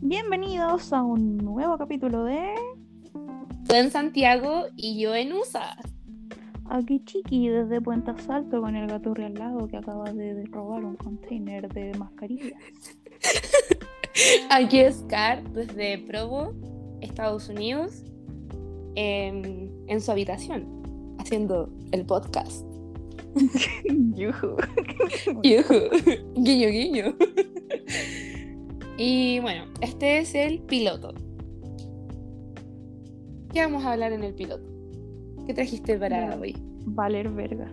Bienvenidos a un nuevo capítulo de Tú en Santiago y yo en USA. Aquí Chiqui desde Puente Asalto con el gato al lado que acaba de, robar un container de mascarillas. Aquí es Car desde Provo, Estados Unidos, en, en su habitación, haciendo el podcast. Yujú. Yujú. guiño, guiño. Y bueno, este es el piloto. ¿Qué vamos a hablar en el piloto? ¿Qué trajiste para hoy? Valer verga.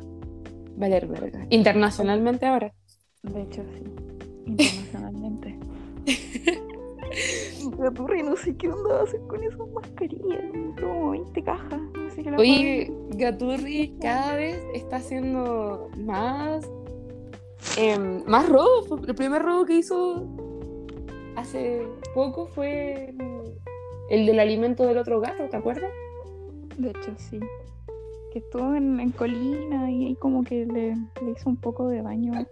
Valer verga. Internacionalmente ahora. De hecho, sí. Internacionalmente. Gaturri, no sé qué onda va a hacer con esas mascarillas. Como 20 cajas. No sé qué la Oye, Gaturri cada vez está haciendo más. em, más robos. El primer robo que hizo hace poco fue el del alimento del otro gato, ¿te acuerdas? De hecho, sí. Que estuvo en, en Colina y ahí como que le, le hizo un poco de daño.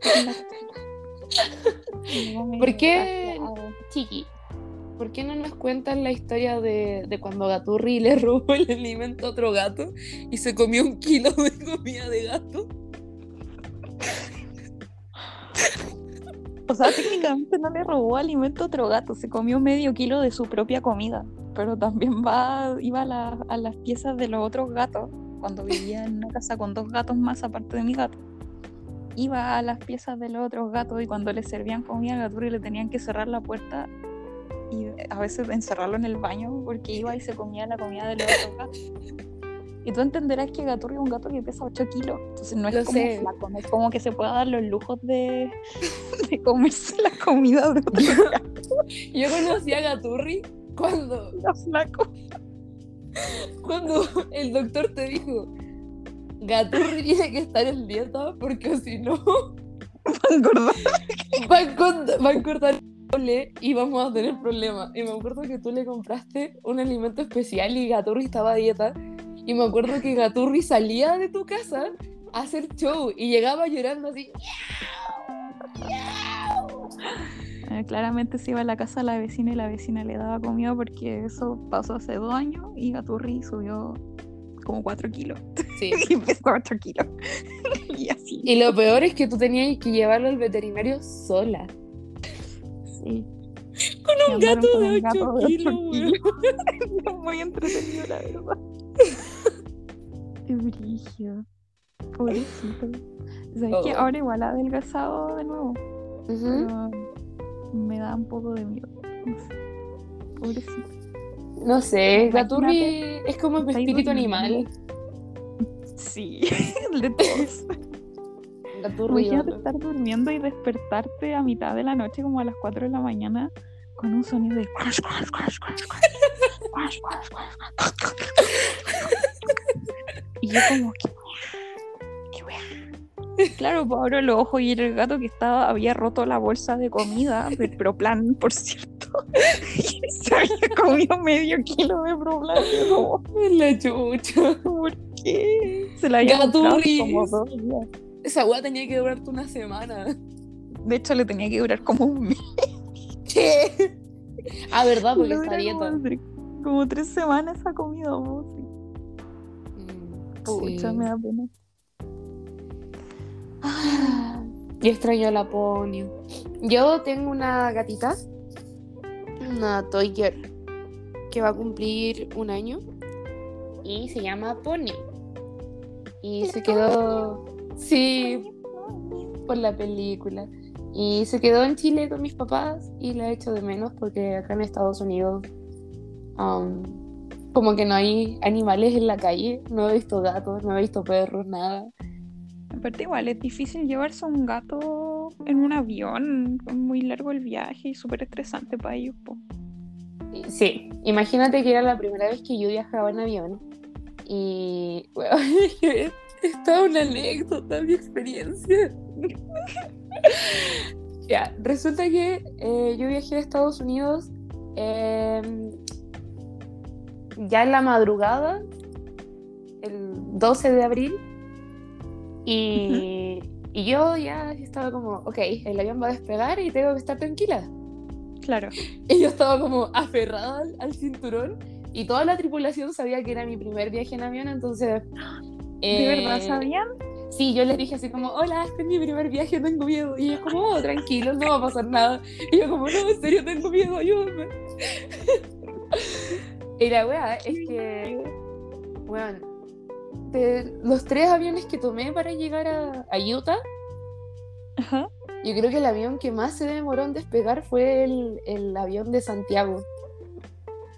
medio ¿Por qué? Chiqui, ¿por qué no nos cuentan la historia de, de cuando Gaturri le robó el alimento a otro gato y se comió un kilo de comida de gato? O sea, técnicamente no le robó alimento a otro gato, se comió medio kilo de su propia comida. Pero también va, iba a, a las piezas de los otros gatos, cuando vivía en una casa con dos gatos más aparte de mi gato. Iba a las piezas de los otros gatos y cuando le servían comida al gato le tenían que cerrar la puerta y a veces encerrarlo en el baño porque iba y se comía la comida de los otros gatos. Y tú entenderás que Gaturri es un gato que pesa 8 kilos, entonces no es Lo como sé. flaco, no es como que se pueda dar los lujos de, de comerse la comida de otro gato Yo conocí a Gaturri cuando flaco. Cuando el doctor te dijo, Gaturri tiene que estar en dieta porque si no Engordar. va a, doble y vamos a tener problemas. Y me acuerdo que tú le compraste un alimento especial y Gaturri estaba a dieta. Y me acuerdo que Gaturri salía de tu casa a hacer show y llegaba llorando así. Eh, claramente se iba a la casa de la vecina y la vecina le daba comida porque eso pasó hace dos años y Gaturri subió como 4 kilos. Sí. y pesó 8 kilos. y así. Y lo peor es que tú tenías que llevarlo al veterinario sola. Sí. Con un gato de un 8 gato de ocho kilos, kilos. Muy entretenido, la verdad. Brillo. Pobrecito. ¿Sabes que Oh. ahora igual ha adelgazado de nuevo? Pero me da un poco de miedo. No sé. Pobrecito. No sé, Imagínate, Gaturri es como estáis espíritu animal. Sí, el de todos. Gaturri. Estar durmiendo y despertarte a mitad de la noche, como a las 4 de la mañana, con un sonido de crash, crash, crash, crash, crash, crash, crash, Y yo como que Claro, pues abro los ojos y era el gato que estaba había roto la bolsa de comida de Proplan, por cierto. Y se había comido medio kilo de Proplan. Como, la chucha. ¿Por qué? Se la había como dos días. Esa hueá tenía que durarte una semana. De hecho, le tenía que durar como un mes. Ah, verdad, porque está dieta. Como, tre- como tres semanas esa comida, vos. Mm, Pucha, sí. me da pena. Yo extraño a la Ponio. Yo tengo una gatita, una Toy Girl, que va a cumplir un año y se llama Ponio. Y se quedó, sí, por la película. Y se quedó en Chile con mis papás y la echo de menos porque acá en Estados Unidos um, como que no hay animales en la calle. No he visto gatos, no he visto perros, nada. Aparte, igual es difícil llevarse a un gato en un avión. Es muy largo el viaje y súper estresante para ellos. po. Sí, imagínate que era la primera vez que yo viajaba en avión y bueno, estaba una anécdota, mi experiencia. ya, resulta que eh, yo viajé a Estados Unidos em, ya en la madrugada, el 12 de abril, y, y yo ya estaba como, ok, el avión va a despegar y tengo que estar tranquila. Claro. Y yo estaba como aferrada al, al cinturón y toda la tripulación sabía que era mi primer viaje en avión, entonces... ¿De verdad eh, sabían? Sí, yo les dije así como, hola, este es mi primer viaje, tengo miedo. Y ellos como, oh, tranquilos, no va a pasar nada. Y yo como, no, en serio, tengo miedo, ayúdame. y la weá es que, bueno, de los tres aviones que tomé para llegar a, a Utah, Ajá. yo creo que el avión que más se demoró en despegar fue el, el avión de Santiago.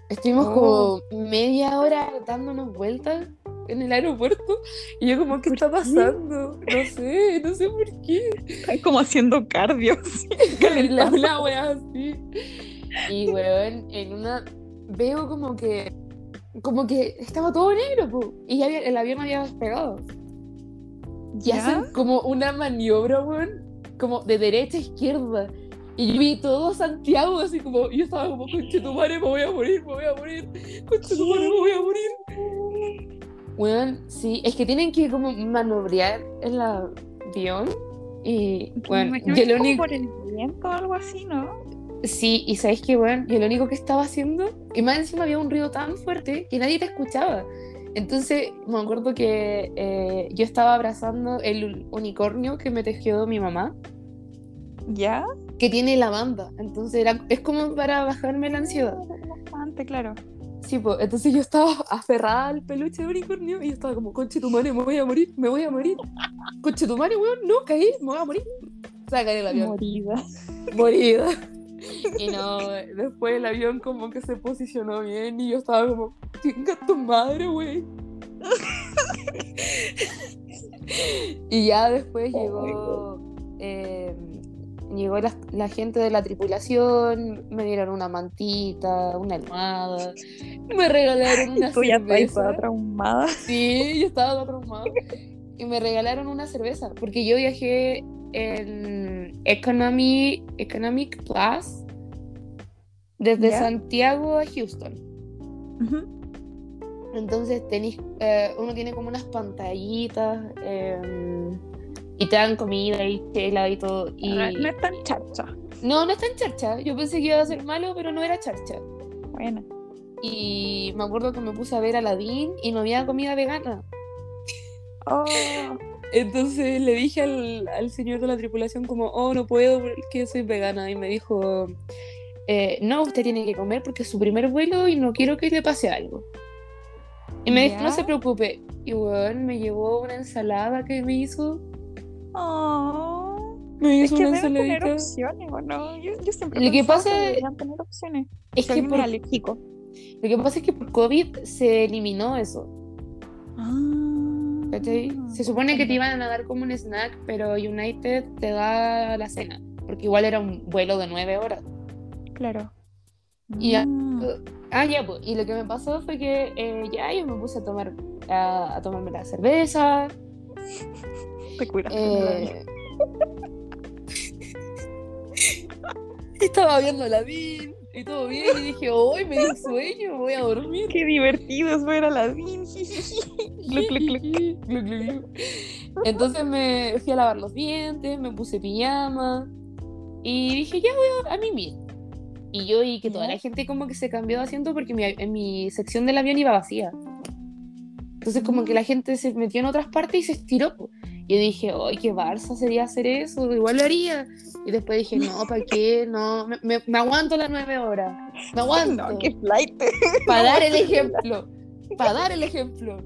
Estuvimos Oh. como media hora dándonos vueltas en el aeropuerto y yo como, ¿qué ¿Por está qué? pasando? No sé, no sé por qué. Están como haciendo cardio. sí, la, la wea así. Y weón, en una veo como que como que estaba todo negro, po, y ya el avión había despegado. Y ¿Ya? hacen como una maniobra, weón, como de derecha a izquierda. Y yo vi todo Santiago así como, yo estaba como, conche tu madre, me voy a morir, me voy a morir, conche tu madre, me voy a morir. Weón, sí, es que tienen que como manobrear el avión. Y, bueno, yo lo único... por el viento o algo así, ¿no? Sí, y sabes que, bueno, yo lo único que estaba haciendo, y más encima había un ruido tan fuerte que nadie te escuchaba. Entonces, me acuerdo que eh, yo estaba abrazando el unicornio que me tejió mi mamá, ¿Ya? que tiene lavanda. Entonces, era, es como para bajarme la ansiedad. Bastante, claro. Sí, pues, entonces yo estaba aferrada al peluche de unicornio y yo estaba como, conche tu madre, me voy a morir, me voy a morir. Conche tu madre, weón, no, caí, me voy a morir. Saca el avión. Morida. morida. Y no, después el avión como que se posicionó bien y yo estaba como, chinga tu madre, güey. y ya después llegó, eh, llegó la, la gente de la tripulación, me dieron una mantita, una almohada, me regalaron una Tú ya cerveza. traumada. Sí, yo estaba traumada. Y me regalaron una cerveza, porque yo viajé en Economy, Economic Plus desde ¿Ya? Santiago a Houston. Entonces tenéis, eh, uno tiene como unas pantallitas eh, y te dan comida y tela y todo. Y... No es tan chacha. No, no está en charcha. Yo pensé que iba a ser malo, pero no era charcha. Bueno. Y me acuerdo que me puse a ver Aladdin y no había comida vegana. Oh, Entonces le dije al, al señor de la tripulación como, oh, no puedo porque soy vegana. Y me dijo, "Eh, no, usted tiene que comer porque es su primer vuelo y no quiero que le pase algo. Y me dijo, no se preocupe. Y bueno, me llevó una ensalada que me hizo. Oh. Me Es que una deben tener opciones, ¿o no? Yo, yo siempre Lo que pasa es- deberían tener opciones. Es que por- es alérgico. lo que pasa es que por COVID se eliminó eso. Ah. ¿cachai? Se supone que te iban a dar como un snack, pero United te da la cena. Porque igual era un vuelo de nueve horas. Claro. Y ya- Mm. Ah, ya, pues. Y lo que me pasó fue que eh, ya yo me puse a tomar a, a tomarme la cerveza. Te cuidas. Eh, estaba viendo la BIN y todo bien. Y dije, hoy me dio sueño, voy a dormir. Qué divertido es ver a la gluc. Entonces me fui a lavar los dientes, me puse pijama y dije, ya voy a, a mimir. Y yo y que toda la gente como que se cambió de asiento porque mi, en mi sección del avión iba vacía. Entonces como que la gente se metió en otras partes y se estiró. Y yo dije, ¡ay, qué Barça sería hacer eso! Igual lo haría. Y después dije, no, ¿para qué? No, me, me- me aguanto las nueve horas. Me aguanto. No, qué flight. Para dar el ejemplo. Para dar el ejemplo.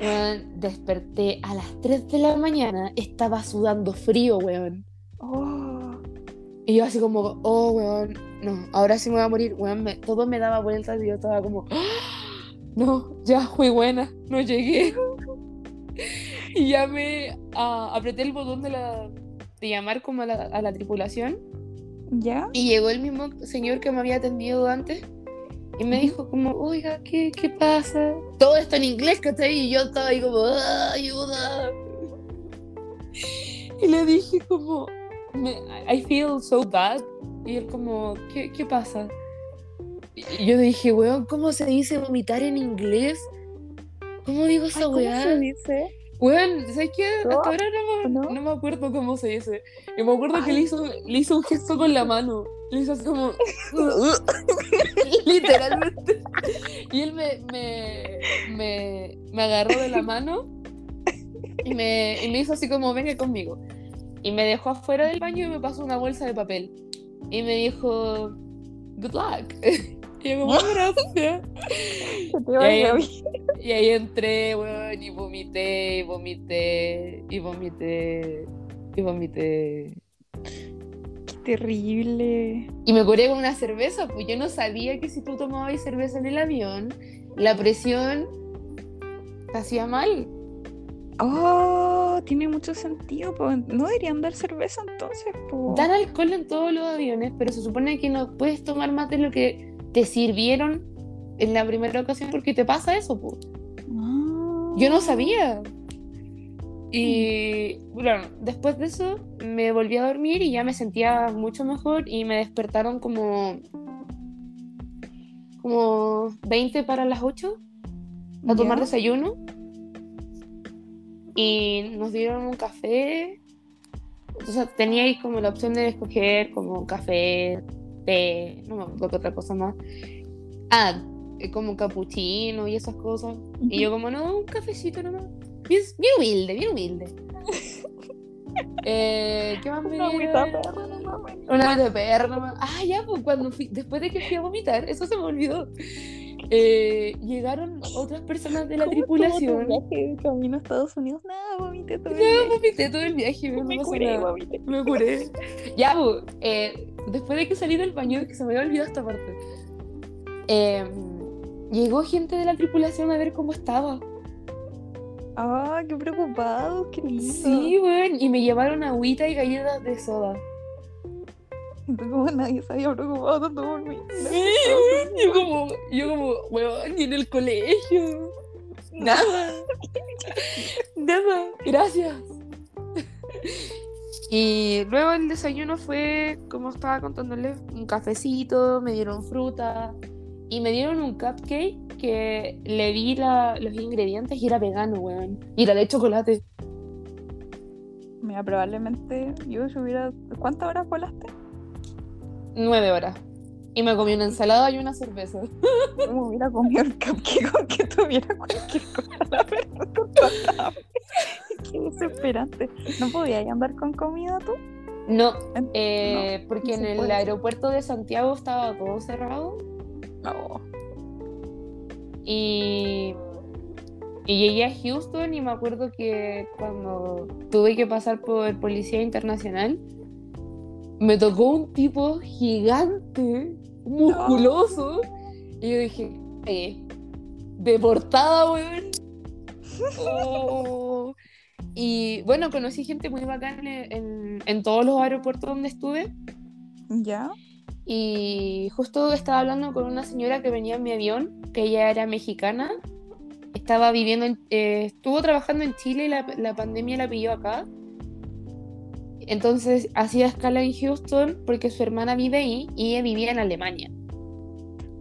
Weón, desperté a las 3 de la mañana. Estaba sudando frío, weón. Oh, Y yo así como, oh, weón, no, ahora sí me voy a morir. Weón, me- todo me daba vueltas y yo estaba como, "Ah, no, ya fui buena, no llegué. Y ya me ah, apreté el botón de, la, de llamar como a la, a la tripulación. ¿Ya? Y llegó el mismo señor que me había atendido antes y me dijo como, oiga, ¿qué, qué pasa? Todo esto en inglés, ¿cachai? Y yo estaba ahí como, "Ah, ayuda. Y le dije como, "Me- I feel so bad. Y él como, ¿qué, qué pasa? Y yo dije, weón, ¿cómo se dice vomitar en inglés? ¿Cómo digo Ay, esa ¿Cómo weá? se dice? Bueno, ¿sabes qué? Hasta ¿No? ahora no, me- ¿No? no me acuerdo cómo se dice. Y me acuerdo que Ay. le hizo, le hizo un gesto con la mano. Le hizo así como. Literalmente. Y él me, me, me, me agarró de la mano y me, y me hizo así como: venga conmigo. Y me dejó afuera del baño y me pasó una bolsa de papel. Y me dijo: good luck. Y yo, como, gracias. Y ahí entré, weón, y vomité, y vomité, y vomité, y vomité. Qué terrible. Y me curé con una cerveza, pues yo no sabía que si tú tomabas cerveza en el avión, la presión te hacía mal. Oh, tiene mucho sentido. po. No deberían dar cerveza entonces. po. Dan alcohol en todos los aviones, pero se supone que no puedes tomar más de lo que te sirvieron en la primera ocasión porque te pasa eso. Ah. Yo no sabía. Y bueno, después de eso me volví a dormir y ya me sentía mucho mejor y me despertaron como como 20 para las 8 a tomar ¿Ya? desayuno y nos dieron un café. O sea, tenía ahí como la opción de escoger como café, té, no me acuerdo qué otra cosa más. Ah, eh, como capuchino y esas cosas. Y yo como, no, un cafecito nomás. Bien, bien humilde, bien humilde. Eh, ¿Qué más me Una agüita perra, no mames. Una de perro nomás. Ah, ya, pues cuando fui, después de que fui a vomitar, eso se me olvidó. Eh, llegaron otras personas de la ¿Cómo estuvo tu tripulación. viaje camino a Estados Unidos? Nada, vomité todo el viaje. vomité todo el viaje, no Me pasó curé, vomité. Me curé. Ya, eh, después de que salí del baño, que se me había olvidado esta parte, eh, llegó gente de la tripulación a ver cómo estaba. Ah, qué preocupado, qué lindo. Sí, weón, y me llevaron agüita y galletas de soda. Como nadie se había preocupado tanto por mí. Sí, yo como, yo como, weón, ni en el colegio. Nada. Nada. Gracias. Y luego el desayuno fue, como estaba contándoles, un cafecito, me dieron fruta y me dieron un cupcake que le vi la- los ingredientes y era vegano, weón. Y era de chocolate. Mira, probablemente yo si hubiera... ¿Cuántas horas volaste? Nueve horas. Y me comí una ensalada y una cerveza. Me hubiera comido el cupcake aunque tuviera cualquier cosa, la verdad. Qué desesperante. ¿No podías andar con comida tú? No, eh, porque no en el puede. aeropuerto de Santiago estaba todo cerrado. No. Y, y llegué a Houston y me acuerdo que cuando tuve que pasar por Policía Internacional, me tocó un tipo gigante, musculoso, y yo dije, eh, deportada, weón. Oh. Y bueno, conocí gente muy bacana en, en- en todos los aeropuertos donde estuve. ¿Ya? Y justo estaba hablando con una señora que venía en mi avión, que ella era mexicana. Estaba viviendo, en- eh, estuvo trabajando en Chile y la, la pandemia la pilló acá. Entonces hacía escala en Houston porque su hermana vive ahí y ella vivía en Alemania.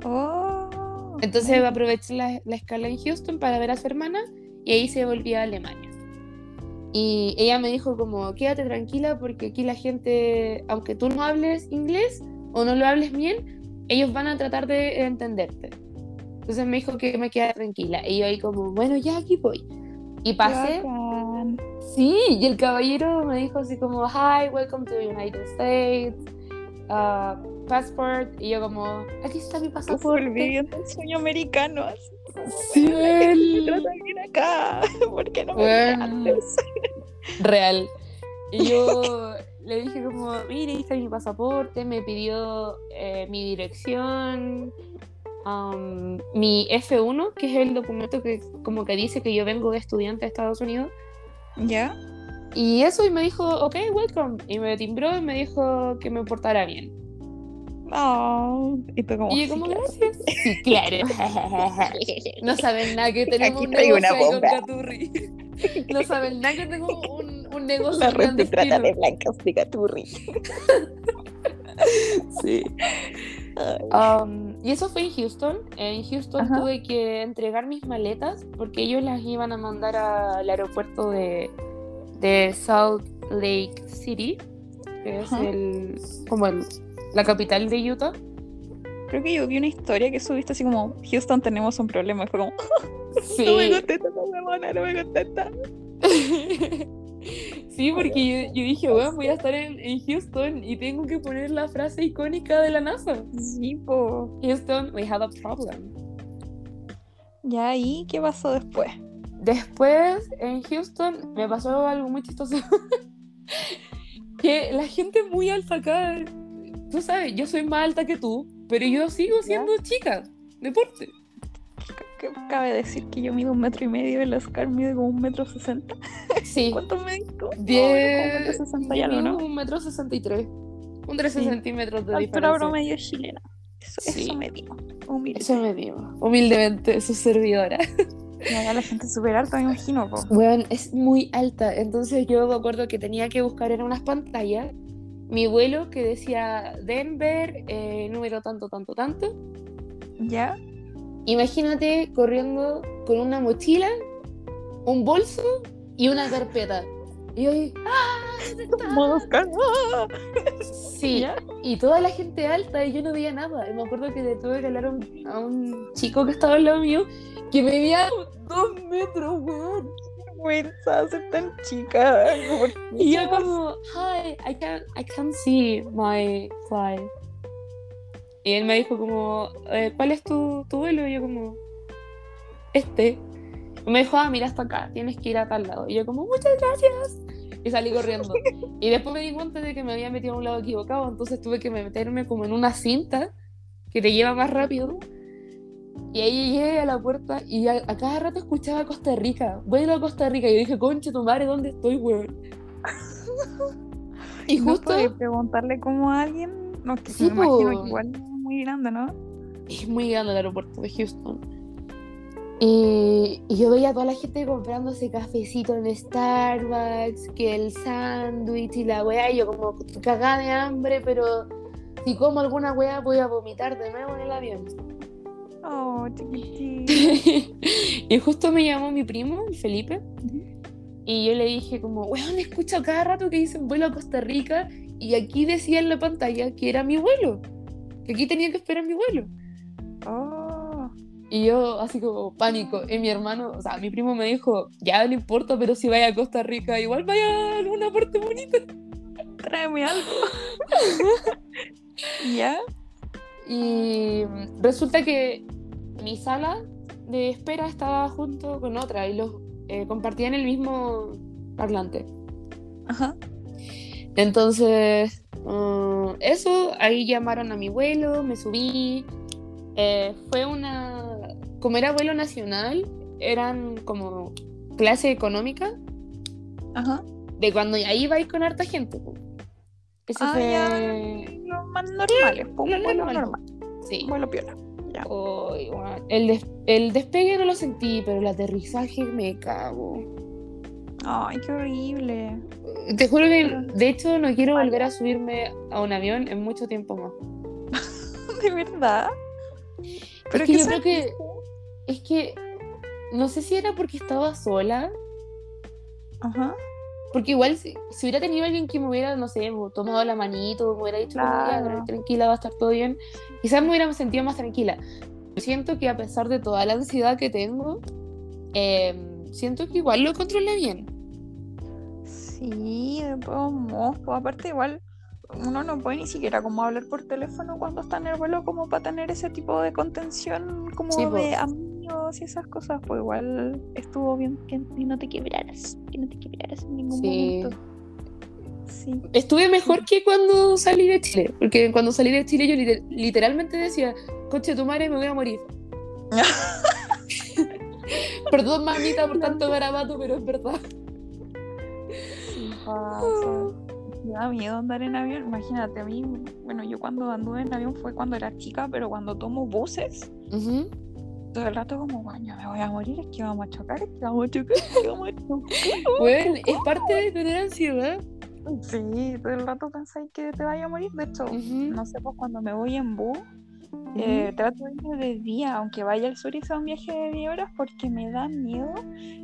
Oh. Entonces aproveché la, la escala en Houston para ver a su hermana y ahí se volvía a Alemania. Y ella me dijo como, quédate tranquila porque aquí la gente, aunque tú no hables inglés o no lo hables bien, ellos van a tratar de entenderte. Entonces me dijo que me quedara tranquila. Y yo ahí como, bueno, ya aquí voy. Y pasé. Sí, y el caballero me dijo así como, hi, welcome to the United States, uh, passport. Y yo como, aquí está mi pasaporte. viviendo el sueño americano. así. Sí, trata bien acá. ¿Por qué no me Bueno. antes? Real. Y yo le dije como, mire, ahí está mi pasaporte, me pidió eh, mi dirección, am, mi F1, que es el documento que como que dice que yo vengo de estudiante a Estados Unidos. ¿Ya? Y eso, y me dijo, ok, welcome. Y me timbró y me dijo que me portara bien. No. Y tú como, y yo sí, como, claro. gracias. Sí, claro. No saben nada que tenemos Aquí un negocio una ahí con bomba. Caturri. No saben nada que tengo un, un negocio La red de clandestino. trata de blancas de Gaturri. Sí. Um, Y eso fue en Houston. En Houston Ajá. tuve que entregar mis maletas porque ellos las iban a mandar al aeropuerto de, de Salt Lake City, que es el, como el- la capital de Utah. Creo que yo vi una historia que subiste así como, Houston tenemos un problema. Y fue como, Sí. no me contesta esta huevona, no me contesta. sí, porque yo, yo dije, bueno, voy a estar en, en Houston y tengo que poner la frase icónica de la NASA. Sí, po. Houston, we have a problem. Ya ahí, ¿qué pasó después? Después, en Houston, me pasó algo muy chistoso. que la gente muy alta acá, tú sabes, yo soy más alta que tú, pero yo sigo siendo chica, deporte. Que cabe decir que yo mido un metro y medio el Oscar mide como un metro sesenta. Sí. ¿Cuánto medís tú? Diez- un metro sesenta y algo, ¿no? Un metro sesenta y tres. Un 13 Sí. centímetros de Altura diferencia. promedio chilena. Eso, Sí. eso me digo. Humilde. Eso me digo. Humildemente, su servidora. Acá la gente súper alta, me imagino, po. Bueno, es muy alta. Entonces yo me acuerdo que tenía que buscar en unas pantallas mi vuelo que decía Denver, eh, número tanto, tanto, tanto. ¿Ya? Imagínate corriendo con una mochila, un bolso y una carpeta. Y ahí, ¡ah! ¿dónde está?". ¡ah! Sí, ¿Ya? y toda la gente alta y yo no veía nada. Y me acuerdo que le tuve que hablar a un, a un chico que estaba al lado mío que medía dos metros, weón. vergüenza ser tan chica. ¿Por qué? Y yo como, hi, I can't, I can't see my flight. Y él me dijo como, eh, ¿cuál es tu, tu vuelo? Y yo como, este. Y me dijo, ah, mira hasta acá, tienes que ir a tal lado. Y yo como, muchas gracias. Y salí corriendo. Y después me di cuenta de que me había metido a un lado equivocado, entonces tuve que meterme como en una cinta que te lleva más rápido. Y ahí llegué a la puerta y a, a cada rato escuchaba Costa Rica. Vuelo a Costa Rica. Y yo dije, concha tu madre, ¿dónde estoy, weón? y ¿No justo podés preguntarle como a alguien? No, que Sí, me imagino que igual muy grande, ¿no? es muy grande el aeropuerto de Houston. Y, y yo veía a toda la gente comprándose cafecito en Starbucks, que el sándwich y la weá, y yo como cagada de hambre, pero si como alguna weá voy a vomitar de nuevo en el avión. Oh, y justo me llamó mi primo, el Felipe, y yo le dije como, weón, escucho cada rato que dicen vuelo a Costa Rica, y aquí decía en la pantalla que era mi vuelo, aquí tenía que esperar mi vuelo. Oh, Y yo así como pánico. Y mi hermano, o sea, mi primo me dijo, ya no importa, pero si vaya a Costa Rica, igual vaya a una parte bonita. tráeme algo. ¿Ya? Y resulta que mi sala de espera estaba junto con otra y los eh, compartían el mismo parlante. Ajá. Entonces, mm, eso, ahí llamaron a mi vuelo, me subí. eh, fue una. Como era vuelo nacional, eran como clase económica, Ajá. de cuando ya ibais con harta gente. Ese Ah, fue. ya. Los más normales, po, un lo vuelo normal. normal. Sí. Vuelo piola. Ya. Ay, weón. el, des- el despegue no lo sentí, pero el aterrizaje me cago. Ay, qué horrible. Te juro que, de hecho, no quiero volver a subirme a un avión en mucho tiempo más. ¿De verdad? es que yo creo que es que no sé si era porque estaba sola, Ajá. porque igual si, si hubiera tenido alguien que me hubiera, no sé, tomado la manito, me hubiera dicho Claro. tranquila, va a estar todo bien, quizás me hubiera sentido más tranquila. Siento que a pesar de toda la ansiedad que tengo, eh, siento que igual lo controlé bien. Sí, de todos modos. pues, aparte, igual uno no puede ni siquiera como hablar por teléfono cuando está en el vuelo como para tener ese tipo de contención como Sí, de amigos y esas cosas. Pues igual estuvo bien que, que no te quebraras. Que no te quebraras en ningún Sí. momento. Sí. Estuve mejor que cuando salí de Chile, porque cuando salí de Chile yo liter- literalmente decía, coche tu madre, me voy a morir. Perdón, mamita, por tanto garabato, pero es verdad. Pasa. Me da miedo andar en avión. Imagínate, a mí, bueno, yo cuando anduve en avión fue cuando era chica, pero cuando tomo buses, todo el rato como, bueno, me voy a morir, es que vamos a chocar, es que vamos a chocar, es que vamos a chocar. Bueno, es parte de tener ansiedad. Sí, todo el rato pensáis que te vaya a morir. De hecho, no sé, pues cuando me voy en bus, Eh, trato de irme de día, aunque vaya al sur y sea un viaje de 10 horas, porque me da miedo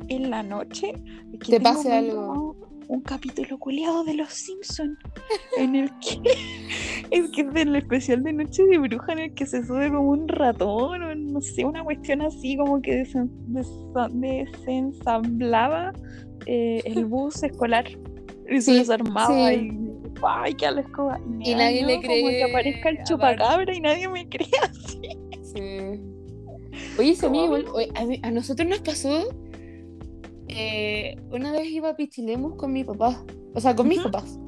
en la noche que Te pase algo. Un capítulo culiado de Los Simpsons, en el que es que es del especial de Noche de Bruja, en el que se sube como un ratón, o no sé, una cuestión así, como que desen- desensamblaba eh, el bus escolar y se Sí, desarmaba sí. y. ¡Ay, qué a la escoba! Y, nadie le miedo como cree, que aparezca el chupacabra y nadie me cree así. Sí. Oye, ¿Cómo? a, a nosotros nos pasó. Eh, una vez iba a Pichilemu con mi papá, o sea, con mis Ujú. papás.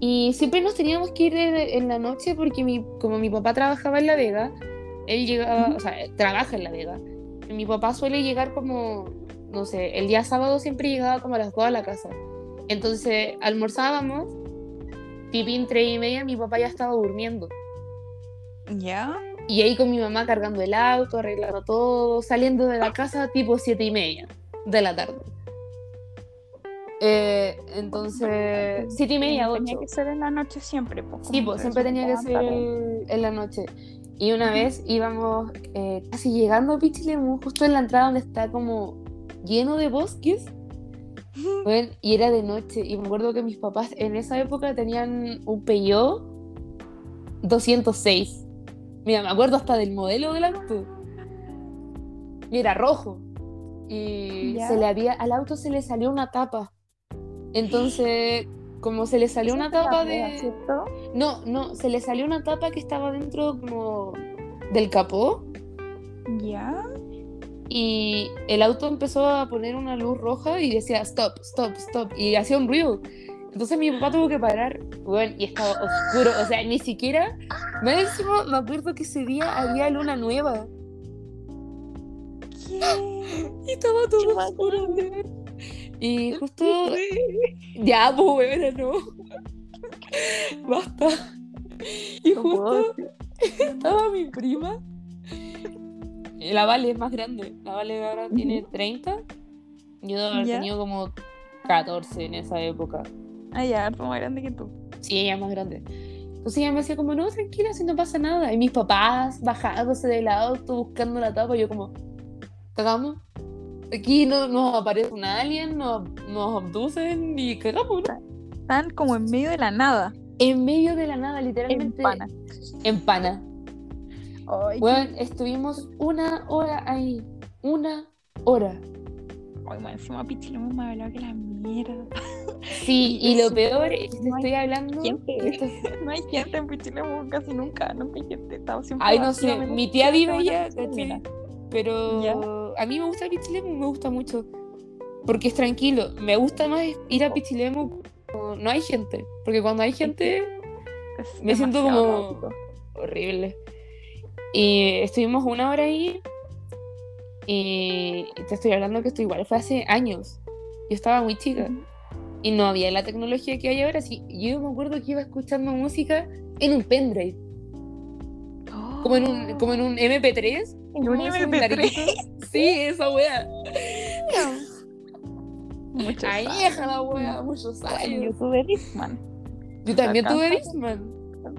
Y siempre nos teníamos que ir en la noche porque mi, como mi papá trabajaba en La Vega, él llegaba, Ujú. o sea, trabaja en La Vega. Y mi papá suele llegar como, no sé, el día sábado siempre llegaba como a las 2 a la casa. Entonces almorzábamos, tipín tres y media, mi papá ya estaba durmiendo. ¿Ya? Y ahí con mi mamá cargando el auto, arreglando todo, saliendo de la casa tipo siete y media de la tarde. Eh, entonces, siete y media, Tenía ocho. que ser en la noche siempre. Pues, Sí, pues siempre tenía que ser el- en la noche. Y una vez íbamos eh, casi llegando a Pichilemu, justo en la entrada donde está como lleno de bosques. Bueno, y era de noche. Y me acuerdo que mis papás en esa época tenían un Peugeot 206. Mira, me acuerdo hasta del modelo del auto. Y era rojo. Y Ya. se le había, al auto se le salió una tapa. Entonces, como se le salió una tapa de. ¿cierto? No, no, se le salió una tapa que estaba dentro como del capó. ¿Ya? Y el auto empezó a poner una luz roja y decía stop, stop, stop. Y hacía un ruido. Entonces mi papá tuvo que parar. Bueno, y estaba oscuro. O sea, ni siquiera. Más encima me acuerdo que ese día había luna nueva. ¿Qué? Y estaba todo oscuro. Y justo. Ya, pues, bueno, no. Basta. Y justo estaba mi prima. Eh, La Vale es más grande. La Vale ahora tiene 30. Yo debo haber Ya. tenido como 14 en esa época. Ah, ya, harto más grande que tú. Sí, ella es más grande. Entonces ella me decía como, no, tranquila, si no pasa nada. Y mis papás bajándose del auto, buscando la tapa, y yo como, cagamos. Aquí no nos aparece un alien, nos, nos abducen y cagamos. ¿no? Están como en medio de la nada. En medio de la nada, literalmente. En pana. En pana. Ay, qué- Bueno, estuvimos una hora ahí. Una hora. Ay, bueno, encima Pichilemu me hablado que la mierda. Sí, y lo peor es que te No hay estoy hablando. gente. No hay gente en Pichilemu casi nunca, nunca hay gente. Estaba siempre Ay, no sé, mi tía vive allá. Pero Ya. a mí me gusta Pichilemu, me gusta mucho. Porque es tranquilo. Me gusta más ir a Pichilemu cuando no hay gente. Porque cuando hay gente, Es Me siento como- caótico. horrible. Y estuvimos una hora ahí. Y te estoy hablando que esto igual fue hace años. Yo estaba muy chica. Ujú. Y no había la tecnología que hay ahora. Sí, yo me acuerdo que iba escuchando música en un pendrive. Como en un, como en un MP3. En un como esos MP3. larguitos. Sí, esa wea. Muchos Ahí años. deja la wea, muchos años. yo tuve Discman. Yo también tuve. Disman.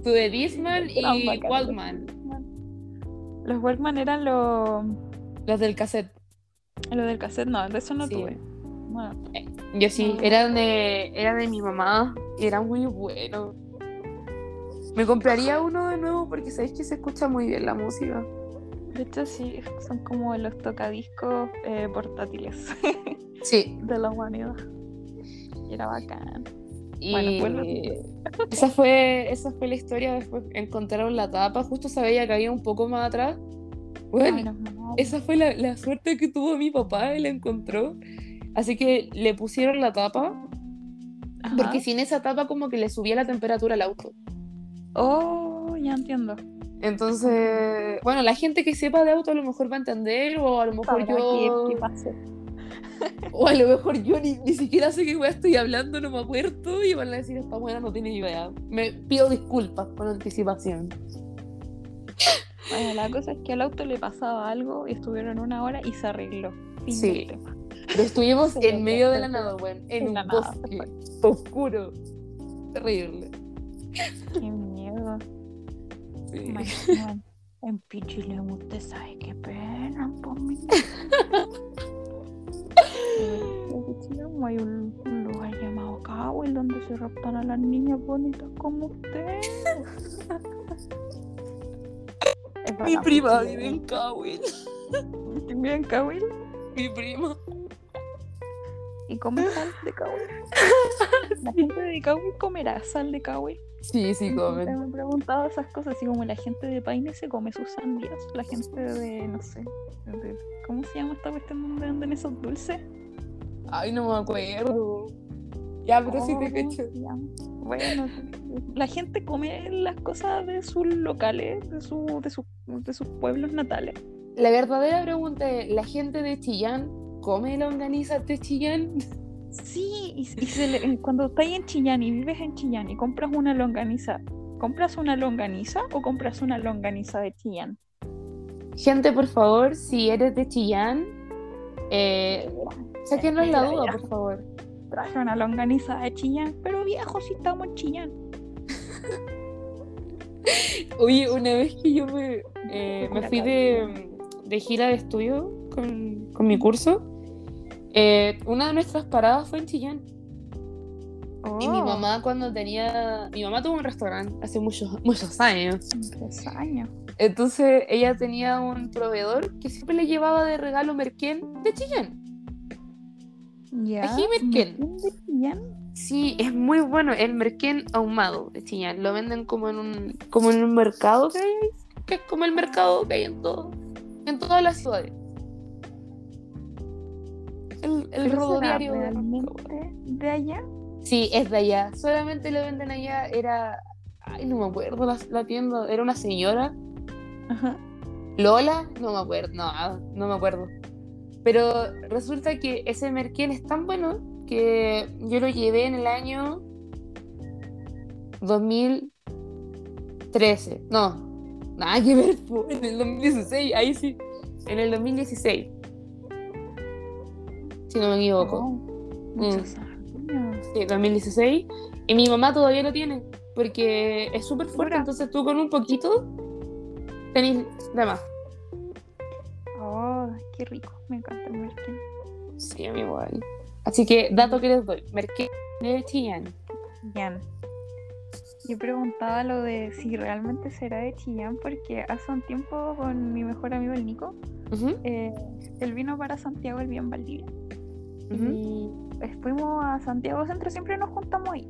Tuve Disman Eran y. Walkman. Los Walkman eran los Los del cassette. los del cassette, no, de eso no Sí. tuve. Bueno, Yo sí, eran de, era de mi mamá y era muy bueno. Me compraría uno de nuevo porque sabéis que se escucha muy bien la música. De hecho sí, son como los tocadiscos eh, portátiles Sí. de la humanidad. Y era bacán. Y Bueno, vuelve esa fue, esa fue la historia. Después encontraron la tapa, justo sabía que había un poco más atrás. Bueno, esa fue la, la suerte que tuvo mi papá, él la encontró. Así que le pusieron la tapa, Ajá. porque sin esa tapa como que le subía la temperatura al auto. Oh, ya entiendo. Entonces, bueno, la gente que sepa de auto a lo mejor va a entender, o a lo mejor yo. qué, qué pasó. O a lo mejor yo ni, ni siquiera sé qué weá estoy hablando, no me acuerdo, y van a decir esta buena no tiene idea. Me pido disculpas con anticipación. Bueno, la cosa es que al auto le pasaba algo y estuvieron una hora y se arregló. Fin Sí. del tema. Pero estuvimos Sí, en medio de la nada, weón, en En un nada, bosque oscuro. Terrible. Qué. Sí. En Pichilemu usted sabe qué pena por mí. En Pichilemu hay un, un lugar llamado Cowell donde se raptan a las niñas bonitas como usted. Mi prima vive en Cowell. ¿Vive en Cowell? Mi prima. ¿Y come sal de Cowell? La gente de Cowell comerá sal de Cowell. Sí, sí, Siempre Me he preguntado esas cosas, así como la gente de Paine se come sus sandías, la gente de, no sé, de- ¿cómo se llama esta cuestión donde venden esos dulces? Ay, no me acuerdo. Ya, pero sí te ¿cómo cacho. Bueno, la gente come las cosas de sus locales, de, su, de, su- de sus pueblos natales. La verdadera pregunta es, ¿la gente de Chillán come longaniza de Chillán? Sí, y, y se le- cuando estás en Chillán y vives en Chillán y compras una longaniza, ¿compras una longaniza o compras una longaniza de Chillán? Gente, por favor, si eres de Chillán, eh, sáquenos la duda, por favor. Traje una longaniza de Chillán, pero viejo, si estamos en Chillán. Oye, una vez que yo me, eh, me fui de, de gira de estudio con, con mi curso, eh, una de nuestras paradas fue en Chillán. Y mi Oh, mamá cuando tenía... Mi mamá tuvo un restaurante hace muchos, muchos años. Tres años. Entonces ella tenía un proveedor que siempre le llevaba de regalo merquén de Chillán. Ya. Ají merquén. ¿merquén de Chillán? Sí, es muy bueno el merquén ahumado de Chillán. Lo venden como en un, como en un mercado que hay, que es como el mercado que hay en todo, en todas las ciudades. El, el ¿Pero será rodoviario. realmente de allá? Sí, es de allá. Solamente lo venden allá. Era. Ay, no me acuerdo la, la tienda. Era una señora. Ajá. Lola, no me acuerdo. No, no me acuerdo. Pero resulta que ese merquén es tan bueno que yo lo llevé en el año 2013. No, nada que ver, en el 2016, ahí sí. En el 2016. Si no me equivoco. Oh, Mm. años. Sí, 2016. Y mi mamá todavía lo tiene. Porque es súper fuerte. Entonces tú con un poquito tenés de más. Oh, qué rico. Me encanta el merquén. Sí, a mí igual. Así que, dato que les doy. Merquén de Chillán. Chillán. Yo preguntaba lo de si realmente será de Chillán porque hace un tiempo con mi mejor amigo el Nico, eh, él vino para Santiago, él vive en Y fuimos a Santiago Centro, siempre nos juntamos ahí.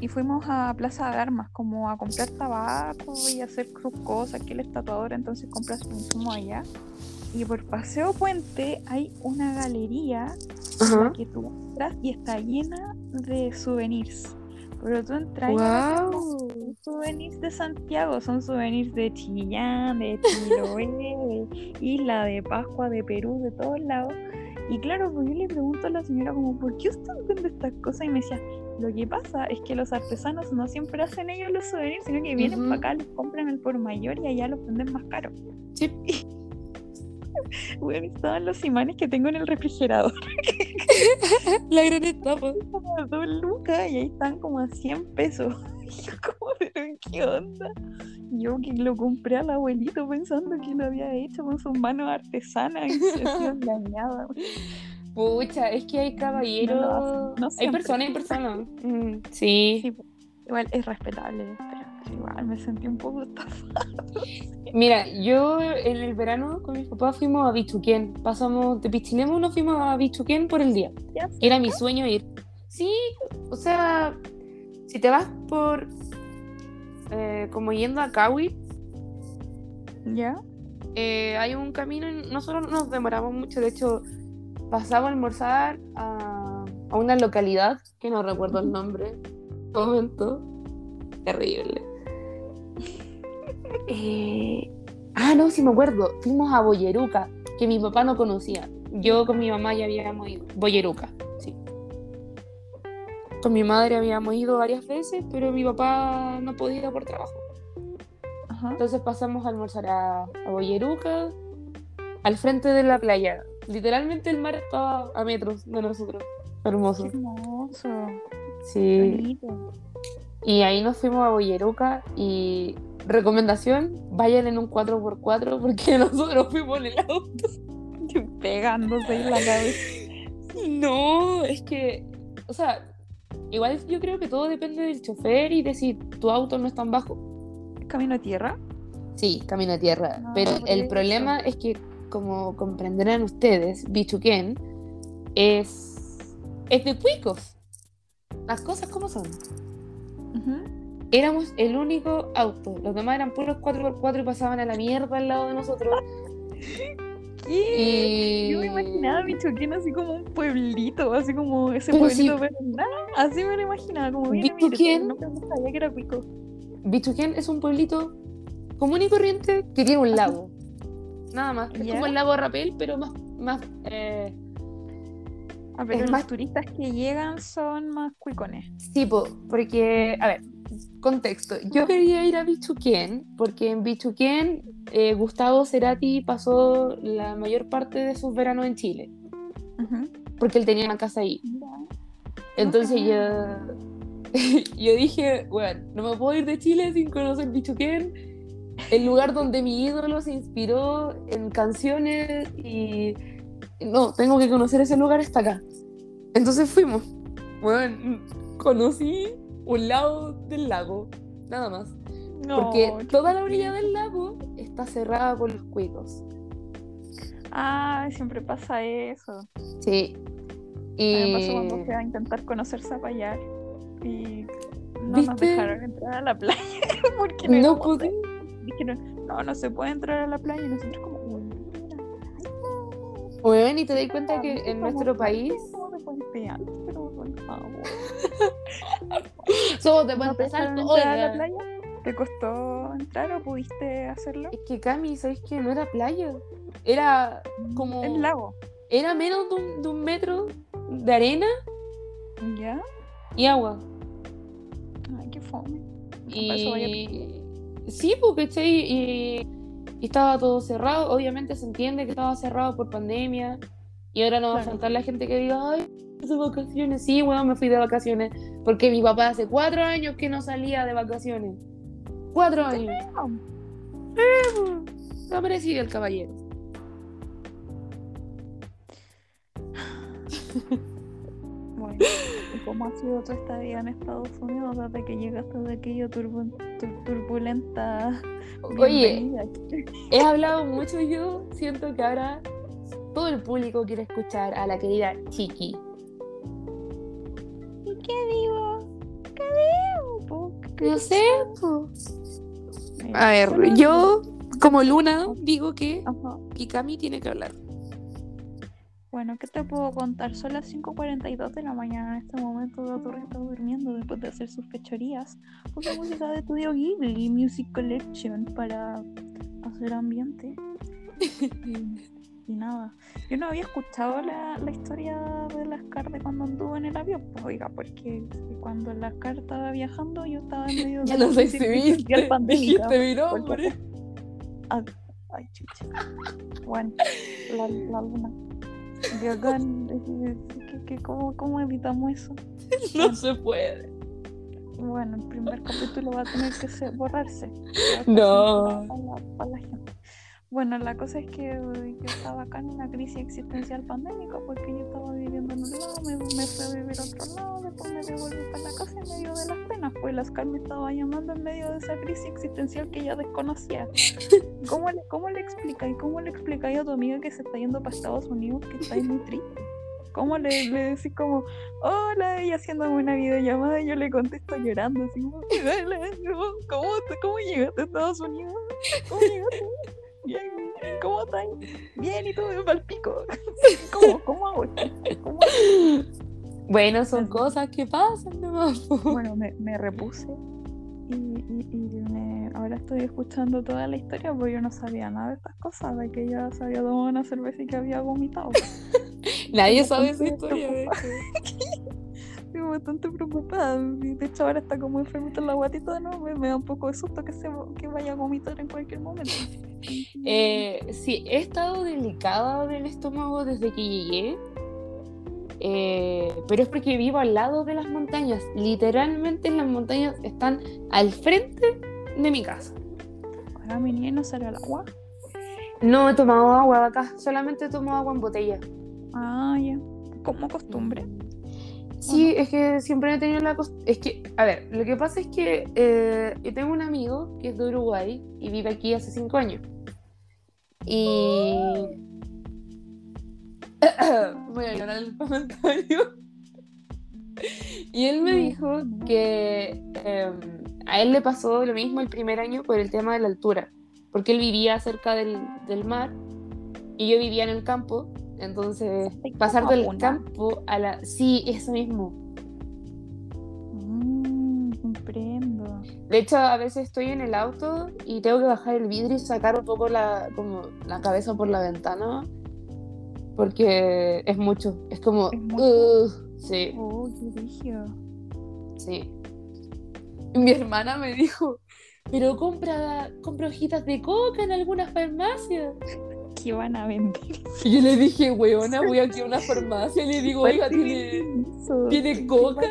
Y fuimos a Plaza de Armas, como a comprar tabaco y hacer sus cosas, que él es tatuador, entonces compra su insumo allá. Y por Paseo Puente hay una galería Ajá. que tú entras y está llena de souvenirs. Pero tú entras y Wow. son souvenirs de Santiago, son souvenirs de Chillán, de Chiloé, de Isla de Pascua, de Perú, de todos lados. Y claro, pues yo le pregunto a la señora como, ¿por qué usted vende estas cosas? Y me decía, lo que pasa es que los artesanos no siempre hacen ellos los souvenirs, sino que vienen para acá, los compran al por mayor y allá los venden más caro. Sí. Bueno, estaban los imanes que tengo en el refrigerador. La gran etapa. dos lucas y ahí están como a 100 pesos. Y yo como, pero ¿qué onda? Yo que lo compré al abuelito pensando que lo había hecho con sus manos artesanas y se engañada. Pucha, es que hay caballeros. No no hay personas, hay personas. Mm, sí. Sí, igual es respetable, pero, igual me sentí un poco estafada. Mira, yo en el verano con mis papás fuimos a Bichuquén. Pasamos de Pichilemu, nos fuimos a Bichuquén por el día. Y era mi sueño ir. Sí, o sea, si te vas por. eh, como yendo a Cawi, ¿Ya? eh, hay un camino. y Nosotros no nos demoramos mucho. De hecho, pasamos a almorzar a, a una localidad que no recuerdo el nombre. Un momento. Terrible. Eh, ah, no, sí me acuerdo. Fuimos a Boyeruca, que mi papá no conocía. Yo con mi mamá ya habíamos ido. Boyeruca. Con mi madre habíamos ido varias veces, pero mi papá no podía ir por trabajo. Ajá. Entonces pasamos a almorzar a, a Boyeruca, al frente de la playa. Literalmente el mar estaba a metros de nosotros. Hermoso. Qué hermoso. Sí. bonito. Y ahí nos fuimos a Boyeruca y recomendación, vayan en un 4x4 porque nosotros fuimos en el auto. Pegándose en la cabeza. No, es que, o sea, igual yo creo que todo depende del chofer y de si tu auto no es tan bajo. ¿Camino a tierra? Sí, camino a tierra. Ah, pero el problema es que, como comprenderán ustedes, Bichuquén es, es de cuicos. Las cosas como son. Ujú. Éramos el único auto. Los demás eran puros 4x4 y pasaban a la mierda al lado de nosotros. Y... Yo me imaginaba Michoacán así como un pueblito, así como ese Pero pueblito, sí. pero nada, así me lo imaginaba, como bien no, sabía que era pico. Bichuquén es un pueblito común y corriente que tiene un lago. Nada más. Es como el lago Rapel, pero más, más eh, Ah, pero Es los más- turistas que llegan son más cuicones. tipo, porque, a ver, contexto. Yo quería ir a Bichuquén porque en Bichuquén eh, Gustavo Cerati pasó la mayor parte de sus veranos en Chile, porque él tenía una casa ahí. Entonces yo, yo dije, bueno, no me puedo ir de Chile sin conocer Bichuquén, el lugar donde mi ídolo se inspiró en canciones y no, tengo que conocer ese lugar hasta acá. Entonces fuimos. Bueno, conocí un lado del lago, nada más. No, Porque toda la orilla del lago está cerrada por los cuicos. Ah, siempre pasa eso. Sí. Me pasó Y... cuando fui a intentar conocer Zapallar y no nos dejaron entrar a la playa porque No pude. de- dijeron, no, no se puede entrar a la playa y nosotros como, "Uy, mira, Weón, y te das cuenta que en nuestro país Alto, pero por favor. somos de ¿No Puente te dejaron Alto. entrar a la Oiga, playa? ¿Te costó entrar o pudiste hacerlo? Es que Cami, ¿sabes qué? No era playa. Era como. El lago. Era menos de un, de un metro de arena ¿Ya? y agua. Ay, qué fome. Y. Sí, porque y, y estaba todo cerrado. Obviamente se entiende que estaba cerrado por pandemia. Y ahora no va a faltar la gente que diga, ay, de vacaciones. Sí, weón, me fui de vacaciones. Porque mi papá hace cuatro años que no salía de vacaciones. Cuatro años. No merecía el caballero. Bueno, ¿y cómo ha sido tu estadía en Estados Unidos desde que llegaste de aquella turbu- tur- turbulenta Oye, he hablado mucho yo. Siento que ahora todo el público quiere escuchar a la querida Chiqui. ¿Y qué digo? ¿Qué digo? ¿Qué No sé? A ver, yo como Luna digo que Ajá. Kikami tiene que hablar. Bueno, ¿qué te puedo contar? Son las 5.42 de la mañana en este momento. La torre está durmiendo después de hacer sus fechorías. Puse música de Estudio Ghibli, Music Collection, para hacer ambiente. Y, nada. Yo no había escuchado la, la historia de las cartas cuando anduvo en el avión. Pues, oiga, porque cuando la carta estaba viajando, yo estaba en medio Ya de no sé si viste. Dijiste mi Porque- nombre. Ay, chucha. Bueno, la, la luna. ¿qué- qué- cómo, ¿cómo evitamos eso? No se puede. Bueno, el primer capítulo va a tener que ser, borrarse. No. Para la, para la gente. Bueno, la cosa es que yo estaba acá en una crisis existencial pandémica porque yo estaba viviendo en un lado, me, me fui a vivir a otro lado, después me devolví para la casa en medio de las penas, pues la Oscar me estaba llamando en medio de esa crisis existencial que ella desconocía. ¿Cómo le, cómo le explicáis? ¿Cómo le explicáis a tu amiga que se está yendo para Estados Unidos que está muy triste? ¿Cómo le, le decís como, hola, ella haciéndome una videollamada y yo le contesto llorando, así como, "Hola, ¿cómo, cómo llegaste a Estados Unidos? ¿Cómo llegaste? Bien, ¿cómo estás? Bien, y tú me palpico. ¿Cómo, cómo hago esto? ¿Cómo Bueno, son cas que pasan nomás. Bueno, me, me repuse y, y- y me- ahora estoy escuchando toda la historia porque yo no sabía nada de estas cosas, de que ella se había tomado una cerveza y que había vomitado. Nadie sabe esa historia, de hecho. Estoy bastante preocupada. De hecho, ahora está como enfermita en la guatita, ¿no? Me, me da un poco de susto que, se, que vaya a vomitar en cualquier momento. Eh, sí, he estado delicada del estómago desde que llegué. eh, pero es porque vivo al lado de las montañas. Literalmente las montañas están al frente de mi casa. Ah, mi niña no sale al agua. No he tomado agua de acá, solamente tomo agua en botella. Ah, ya. Como costumbre. Sí, es que siempre he tenido la costumbre. Es que, a ver, lo que pasa es que eh, yo tengo un amigo que es de Uruguay y vive aquí hace cinco años. Y. Voy a llorar el comentario. Y él me dijo que em, a él le pasó lo mismo el primer año por el tema de la altura, porque él vivía cerca del, del mar y yo vivía en el campo, entonces pasar del una. campo a la... Sí, eso mismo. Mm, comprendo. De hecho, a veces estoy en el auto y tengo que bajar el vidrio y sacar un poco la, como la cabeza por la ventana, porque es mucho, es como... Es mucho. "Ugh", sí. Oh, qué. Sí. Mi hermana me dijo, pero compra, compra hojitas de coca en alguna farmacia. ¿Qué van a vender? Y yo le dije, weona, voy aquí a una farmacia y le digo, oiga, ¿tiene. ¿tiene coca?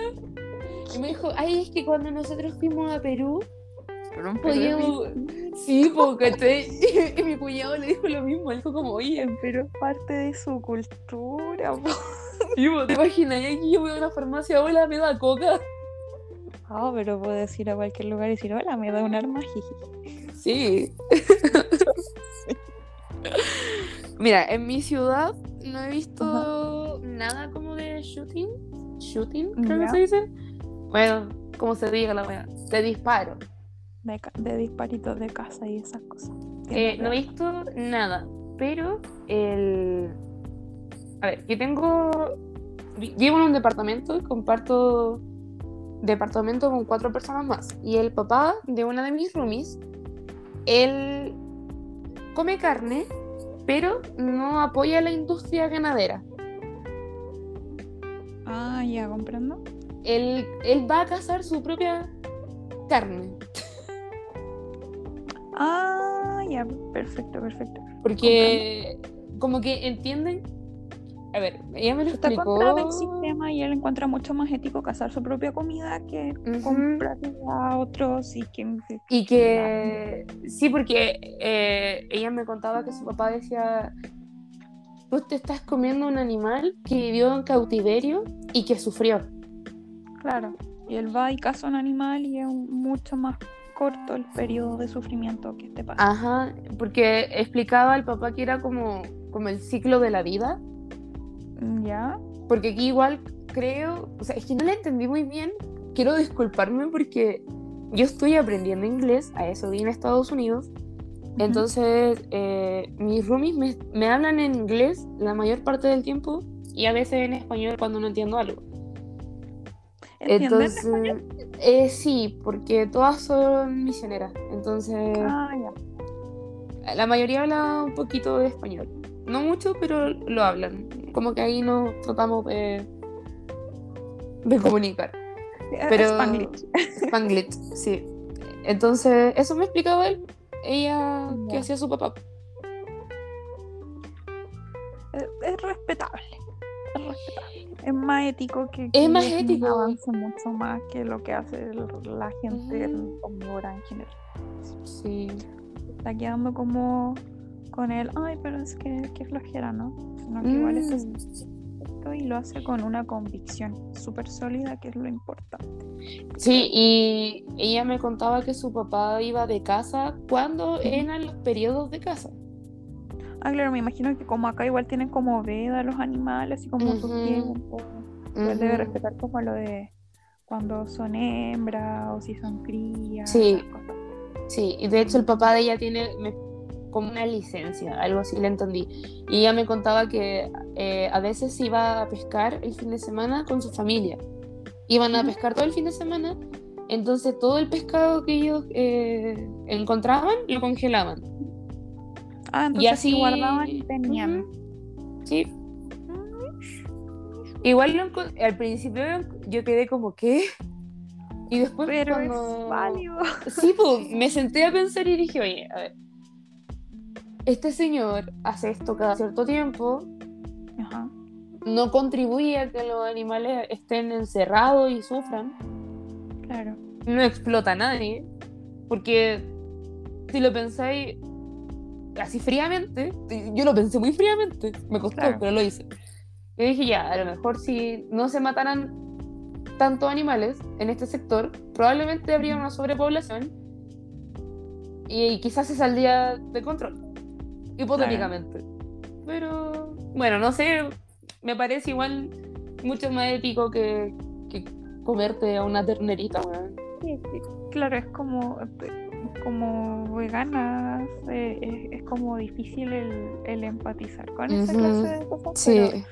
Y me dijo, ay, es que cuando nosotros fuimos a Perú, podíamos... Sí, porque Y mi cuñado le dijo lo mismo, él dijo como, oye, pero es parte de su cultura. po. ¿te imaginas? Y aquí yo voy a una farmacia, hola, me da coca. Ah, pero puedes ir a cualquier lugar y decir, hola, me da un arma, jiji. Sí. Mira, en mi ciudad no he visto nada como de shooting. Shooting, creo que se dice. Bueno, como se diga la wea. De disparo. De, disparitos de casa y esas cosas. Eh, no he visto nada. Pero el. A ver, yo tengo. Vivo en un departamento y comparto departamento con cuatro personas más. Y el papá de una de mis roomies, él come carne, pero no apoya la industria ganadera. Ah, ya comprendo. Él, él va a cazar su propia carne. Ah, ya, perfecto, perfecto. Porque como que entienden. A ver, ella me lo Está explicó. contra del sistema y él encuentra mucho más ético cazar su propia comida que Ujú. comprarle a otros y que... Y que sí, porque eh, ella me contaba que su papá decía, tú te estás comiendo un animal que vivió en cautiverio y que sufrió. Claro. Y él va y caza un animal y es mucho más corto el periodo de sufrimiento que este pasa. Ajá, porque explicaba al papá que era como, como el ciclo de la vida, ¿Ya? porque aquí igual creo, o sea, es que no le entendí muy bien, quiero disculparme porque yo estoy aprendiendo inglés, a eso vine a Estados Unidos, Entonces, eh, mis roomies me, me hablan en inglés la mayor parte del tiempo y a veces en español cuando no entiendo algo. Entonces, eh, sí, porque todas son misioneras. Entonces, Ah, ya. la mayoría habla un poquito de español. No mucho, pero lo hablan. Como que ahí nos tratamos de, de comunicar. Pero- Spanglish. Spanglish, sí. Entonces, eso me explicaba él. Ella, que hacía su papá. Es, es respetable. Es respetable. Es más ético que. Es que más un ético. avance mucho más que lo que hace la gente Ujú. omnívora en general. Sí. Está quedando como con el. Ay, pero es que, que flojera, ¿no? Sino que igual es Mm. esto y lo hace con una convicción súper sólida, que es lo importante. Sí, y ella me contaba que su papá iba de casa cuando eran los periodos de casa. Ah, claro, me imagino que como acá igual tienen como veda los animales y como su Ujú. tiempo. Igual debe Ujú. respetar como lo de cuando son hembras o si son crías. Sí. Sí, y de hecho el papá de ella tiene me- como una licencia, algo así le entendí. Y ella me contaba que eh, a veces iba a pescar el fin de semana con su familia. Iban a pescar todo el fin de semana, entonces todo el pescado que ellos eh, encontraban lo congelaban. Ah, entonces así- sí guardaban y tenían. Sí. Igual al principio yo quedé como, ¿qué? Y después Pero cuando... es válido. Sí, pues me senté a pensar y dije, oye, a ver, este señor hace esto cada cierto tiempo, Ajá. no contribuye a que los animales estén encerrados y sufran, Claro. no explota a nadie, porque si lo pensáis así fríamente, yo lo pensé muy fríamente, me costó, Claro. pero lo hice. Yo dije, ya, a lo mejor si no se mataran tantos animales en este sector, probablemente habría una sobrepoblación y quizás se saldría de control, hipotéticamente. Pero, bueno, no sé, me parece igual mucho más ético que, que comerte a una ternerita, weón. Sí, sí. Claro, es como, como veganas, eh, es, es como difícil el, el empatizar con esa Ujú. clase de cosas. Sí,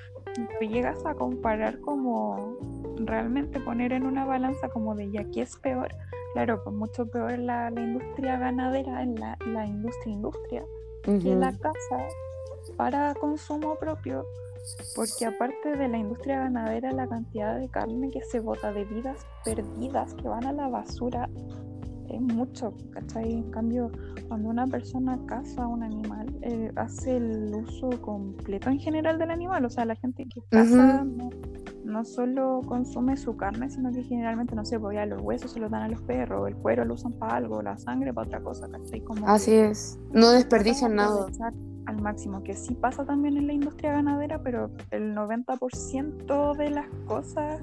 pero llegas a comparar como realmente poner en una balanza como de ya qué es peor, claro, pues mucho peor la, la industria ganadera, en la, la industria industria, que ujú. la caza para consumo propio, porque aparte de la industria ganadera, la cantidad de carne que se bota de vidas perdidas que van a la basura es mucho, ¿cachai? En cambio, cuando una persona caza un animal, eh, hace el uso completo en general del animal, o sea, la gente que caza no, no solo consume su carne, sino que generalmente, no sé, pues ya los huesos se los dan a los perros, el cuero lo usan para algo, la sangre para otra cosa, ¿cachai? Como que- Así es. No desperdician nada. Al máximo, que sí pasa también en la industria ganadera, pero el 90% de las cosas,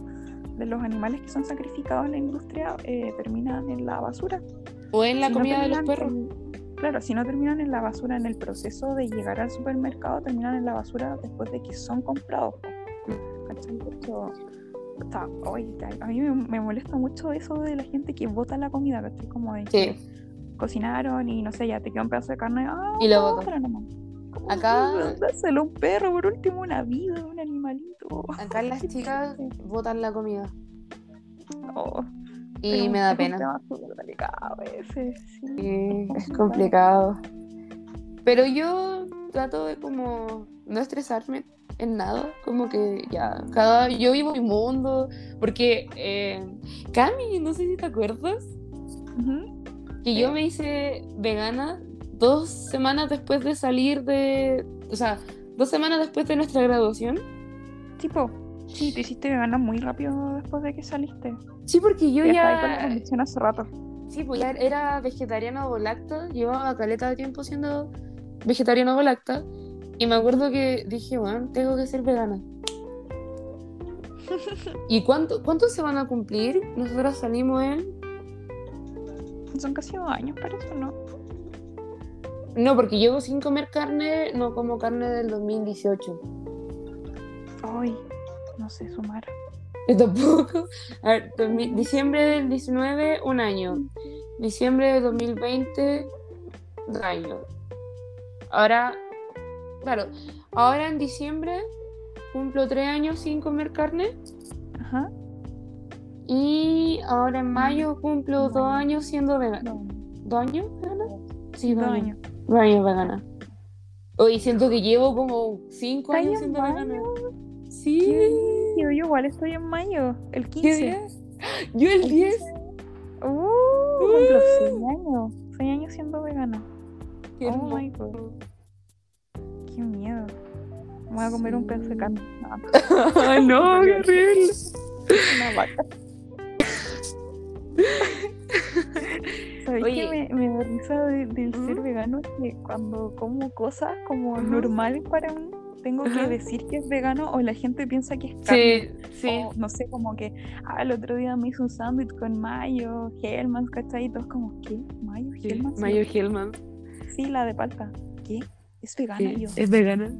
de los animales que son sacrificados en la industria, eh, terminan en la basura. O en la Si no comida de los perros. en- claro, si no terminan en la basura en el proceso de llegar al supermercado, terminan en la basura después de que son comprados. Po. ¿Cachai? De hecho, está- oye, a mí me, me molesta mucho eso de la gente que bota la comida, ¿cachai? Como de que Sí. cocinaron y no sé, ya te queda un pedazo de carne, ah, Y lo. ¿Cómo Acá- Dáselo un perro, por último, una vida, un animalito. Acá las chicas botan la comida. Oh, Y me da pena. sí. Sí, es complicado. Pero yo trato de como no estresarme en nada, como que ya, cada yo vivo mi mundo, porque eh, Cami, no sé si te acuerdas, Ujú. que yo me hice vegana dos semanas después de salir de, o sea, dos semanas después de nuestra graduación. Tipo, sí, te hiciste vegana muy rápido después de que saliste. Sí, porque yo ya estaba ahí con la ya, hace rato. sí, pues ya era vegetariana o lacta, llevaba caleta de tiempo siendo vegetariana o lacta, y me acuerdo que dije, bueno, tengo que ser vegana. ¿Y cuánto, cuánto se van a cumplir? Nosotros salimos en... Son casi dos años para eso, ¿no? No, porque llevo sin comer carne, no como carne del 2018. Ay, no sé sumar. Yo tampoco. A ver, 2000 diciembre del 19, un año. Diciembre del 2020, dos años. Ahora, claro, ahora en diciembre cumplo tres años sin comer carne. Ajá. Y ahora en mayo cumplo dos años siendo vegana. ¿Dos años vegana? Sí, dos dos años. Dos años vegana. Hoy siento que llevo como cinco ¿Estás años en siendo mayo? vegana. Sí. Yo, yo igual estoy en mayo, el 15. ¿Qué? Yo el 10. Uh, cumplo seis años. Seis años siendo vegana. Qué Oh my. God. Qué miedo. Me voy a comer un pedazo de Sí. carne. Ay, no, qué horrible. una vaca. ¿Sabéis Oye. que me, me da risa de- del ser ¿Mm? vegano? Es que cuando como cosas como normales para mí, tengo que decir que es vegano o la gente piensa que es carne. Sí, sí. O, no sé, como que, ah, el otro día me hice un sándwich con mayo, Hellmann's, ¿cachai? Y todos como, ¿qué? ¿Mayo? Sí, ¿Hellmann's? Mayo Hellman. Sí, la de palta. ¿Qué? ¿Es vegana? Sí, yo, es vegana.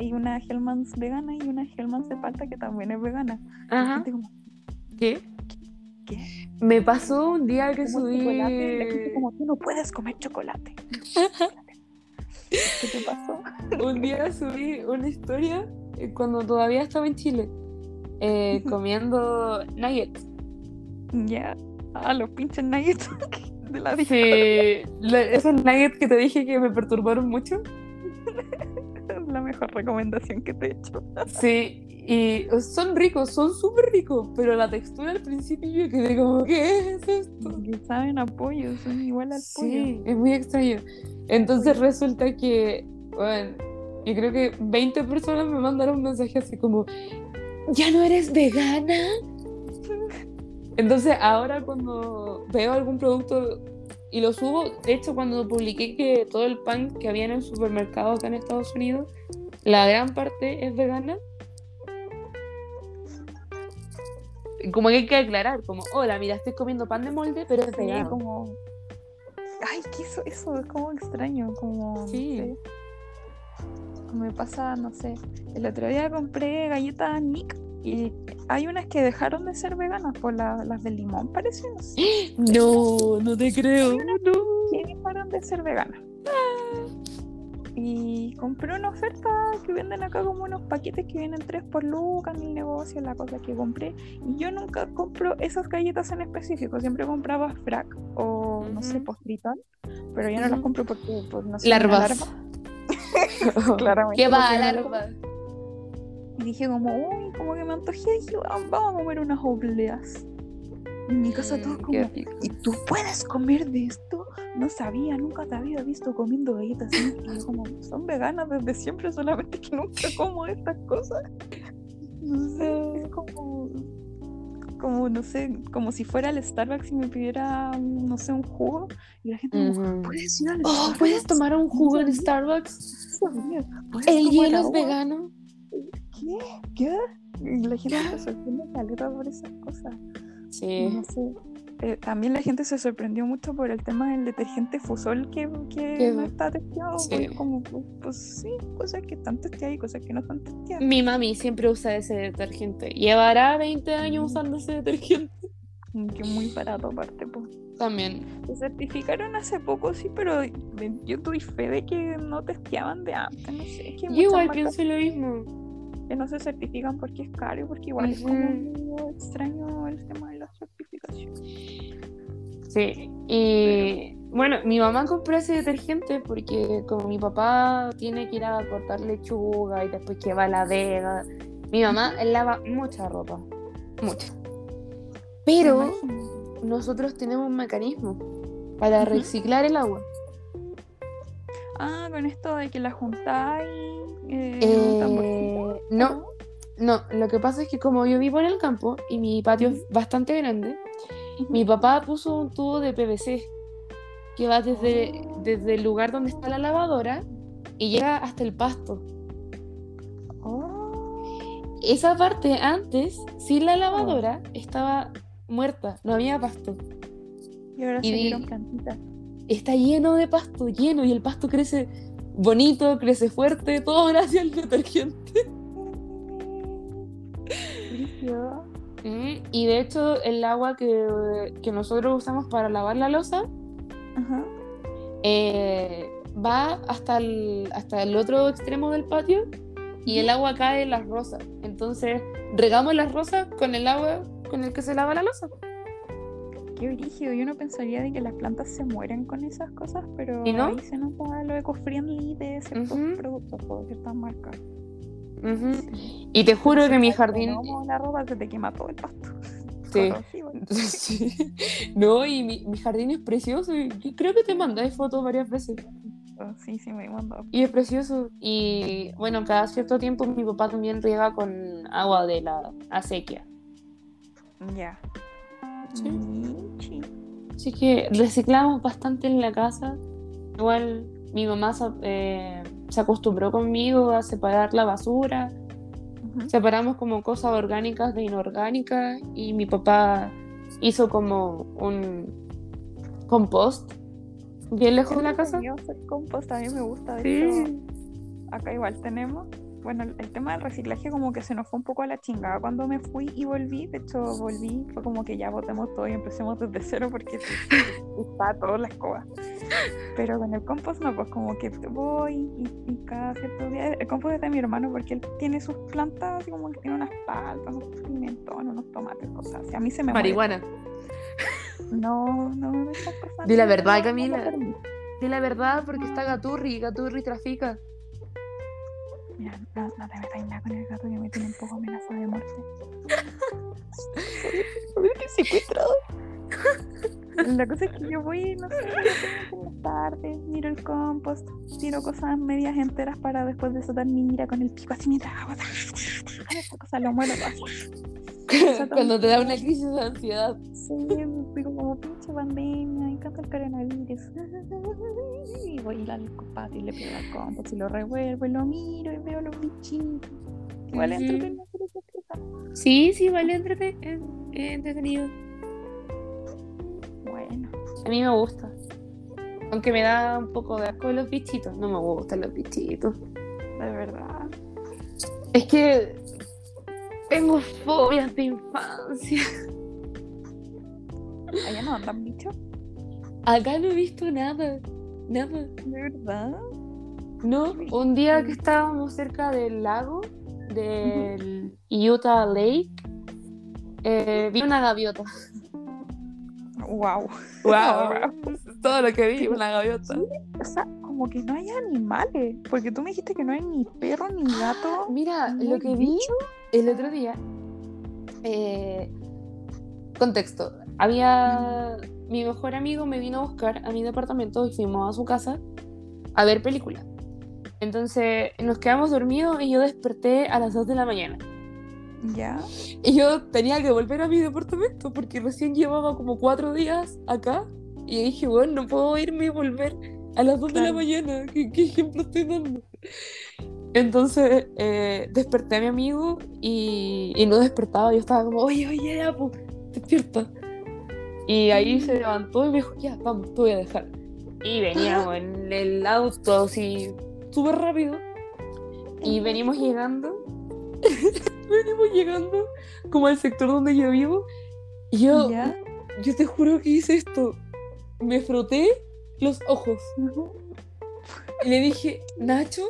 hay una Hellmann's vegana y una Hellmann's de palta que también es vegana. Ajá. como, ¿Qué? ¿qué? Me pasó un día que Como subí. chocolate. Y la gente como, tú no puedes comer chocolate. ¿Qué te pasó? Un día subí una historia eh, cuando todavía estaba en Chile. eh, comiendo nuggets. Ya. Ah, los pinches nuggets de la. Sí, la- esos nuggets que te dije que me perturbaron mucho. Es la mejor recomendación que te he hecho. Sí, y son ricos, son súper ricos, pero la textura al principio yo quedé como, ¿qué es esto? Que saben a pollo, son igual al pollo. Sí, es muy extraño. Entonces resulta que, bueno, yo creo que 20 personas me mandaron un mensaje así como, ¿ya no eres vegana? Entonces ahora cuando veo algún producto y lo subo. De hecho, cuando publiqué que todo el pan que había en el supermercado acá en Estados Unidos, la gran parte es vegana. Como que hay que aclarar, como, hola, mira, estoy comiendo pan de molde, pero es Sí, vegano. como. Ay, ¿qué eso? Eso es como extraño. Como. no Sí. sé. Me pasa, no sé. El otro día compré galletas Nick y hay unas que dejaron de ser veganas, por la- las de limón, parece. No sé. No, no te creo. No. que dejaron de ser veganas. Y compré una oferta que venden acá como unos paquetes que vienen tres por lucas en el negocio, la cosa que compré. Y yo nunca compro esas galletas en específico, siempre compraba frac o no sé, postritón, pero ya no las compro porque pues, no sé, Larvas. larva. Claramente. ¿Qué va, porque me da larva? Y dije como, uy, como que me antojé, dije, "Ah, vamos a comer unas obleas. En mi casa todos Mm, como, qué rico. ¿y tú puedes comer de esto? No sabía, nunca te había visto comiendo galletas. así". Y yo como, son veganas desde siempre, solamente que nunca como estas cosas. No sé, es como, como, no sé, como si fuera al Starbucks y me pidiera, no sé, un jugo. Y la gente como, Ujú. ¿puedes ir al Oh, Starbucks? ¿puedes tomar un jugo en. Starbucks? No sabía. ¿Puedes ¿El hielo es agua?". vegano? ¿Qué? ¿Qué? Y la gente se sorprende caleta por esas cosas. Sí. No sé. Eh, también la gente se sorprendió mucho por el tema del detergente Fusol que, que Qué no está testeado. Sí. porque como, pues, pues sí, cosas que están testeadas y cosas que no están testeadas. Mi mami siempre usa ese detergente. Llevará 20 años usando ese detergente. Que muy barato aparte. Pues. También. Se certificaron hace poco, sí, pero yo tuve fe de que no testeaban de antes. No sé, es que Yo igual marcas pienso lo mismo. Que no se certifican porque es caro porque igual es como extraño el tema de la certificación. Sí. Y bueno, mi mamá compró ese detergente porque como mi papá tiene que ir a cortar lechuga y después que va a la vega. Mi mamá lava mucha ropa. Mucha. Pero nosotros tenemos un mecanismo para reciclar el agua. Ah, con esto de que la juntáis eh, un Eh, no, no, lo que pasa es que como yo vivo en el campo y mi patio es bastante grande, Ujú. mi papá puso un tubo de PVC que va desde, Oh. desde el lugar donde está la lavadora y llega hasta el pasto. Oh, Esa parte antes, sin la lavadora, estaba muerta, no había pasto. y ahora Y salieron di- plantitas. Está lleno de pasto, lleno, y el pasto crece bonito, crece fuerte, todo gracias al detergente. Mm, Y de hecho, el agua que, que nosotros usamos para lavar la losa Ajá. eh, va hasta el, hasta el otro extremo del patio y el agua cae en las rosas. Entonces, regamos las rosas con el agua con el que se lava la losa. Qué brígido. Yo no pensaría de que las plantas se mueren con esas cosas, pero ¿Y no? ahí se nota lo eco-friendly de ciertos Ujú. productos o de ciertas marcas. Y te juro que mi jardín... como la ropa se te quema todo el pasto. Sí. Sí. No, y mi, mi jardín es precioso. y yo creo que te mandé fotos varias veces. Oh, Sí, sí, me he mandado. Y es precioso. Y bueno, cada cierto tiempo mi papá también riega con agua de la acequia. Ya. Sí. Michi. Así que reciclamos bastante en la casa. Igual mi mamá eh, se acostumbró conmigo a separar la basura. Separamos como cosas orgánicas de inorgánicas. Y mi papá hizo como un compost bien lejos de la casa. Compost a mí me gusta, de Sí. hecho, acá igual tenemos. Bueno, el tema del reciclaje como que se nos fue un poco a la chingada cuando me fui y volví. De hecho, volví, fue como que ya botemos todo y empecemos desde cero porque está toda la escoba. Pero con el compost no, pues como que voy y, y cada cierto día... El compost es de mi hermano porque él tiene sus plantas, así como que tiene unas paltas, unos pimentones, unos tomates, cosas así. A mí se me Marihuana. todo. No, no, cosas. Di la no, verdad, no, no Camila. Di la verdad porque está Gaturri. Gaturri trafica. Mira, no, no te nada con el gato que me tiene un poco amenazado de muerte. secuestrado. La cosa es que yo voy, no sé, en las tardes, miro el compost, tiro cosas medias enteras para después desatar mi ira con el pico así mientras hago esa cosa lo muero así. Cuando te da una crisis de ansiedad. Sí, como pinche pandemia, me encanta el coronavirus. Y voy al patio y le pido al compa, si lo revuelvo y lo miro y veo los bichitos. Entretenido esas cosas. Sí, sí, vale, entrete- en- entretenido. Bueno, A mí me gusta. Aunque me da un poco de asco los bichitos. No me gustan los bichitos. de verdad. Es que tengo fobias de infancia. Allá no andan bichos, Acá no he visto nada. Nada. de verdad. No, un día que estábamos cerca del lago, del Utah Lake, eh, vi una gaviota. Wow. Wow. Todo lo que vi, una gaviota. O sea, como que no hay animales. Porque tú me dijiste que no hay ni perro ni gato. Mira, ¿No lo que vi? El otro día. eh, contexto. Había. Mi mejor amigo me vino a buscar a mi departamento y fuimos a su casa a ver películas. Entonces nos quedamos dormidos y yo desperté a las 2 de la mañana. Ya. Y yo tenía que volver a mi departamento porque recién llevaba como cuatro días acá. Y dije, bueno, no puedo irme y volver a las 2 de la mañana. ¿Qué, qué ejemplo estoy dando? Entonces eh, desperté a mi amigo y, y no despertaba. Yo estaba como, oye, oye, ya, pues, despierta. Y ahí se levantó y me dijo, ya, vamos, te voy a dejar. Y veníamos en el auto así, súper rápido. Y venimos llegando. venimos llegando como al sector donde yo vivo. Y yo, Ya. yo te juro que hice esto. Me froté los ojos. Y le dije, Nacho,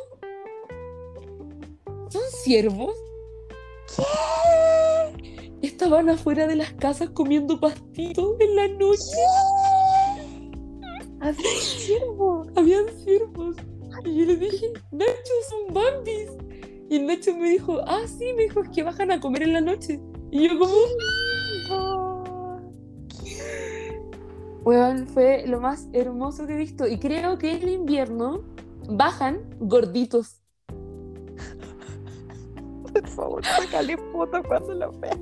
¿son ciervos? ¿Qué? Estaban afuera de las casas comiendo pastitos en la noche. Había ciervo. Habían ciervos. Y yo le dije, Nacho, son bambis. Y Nacho me dijo, ah, sí, me dijo, es que bajan a comer en la noche. Y yo como, Oh, weón, fue lo más hermoso que he visto. Y creo que en invierno bajan gorditos. por favor, sácale foto cuando lo veas.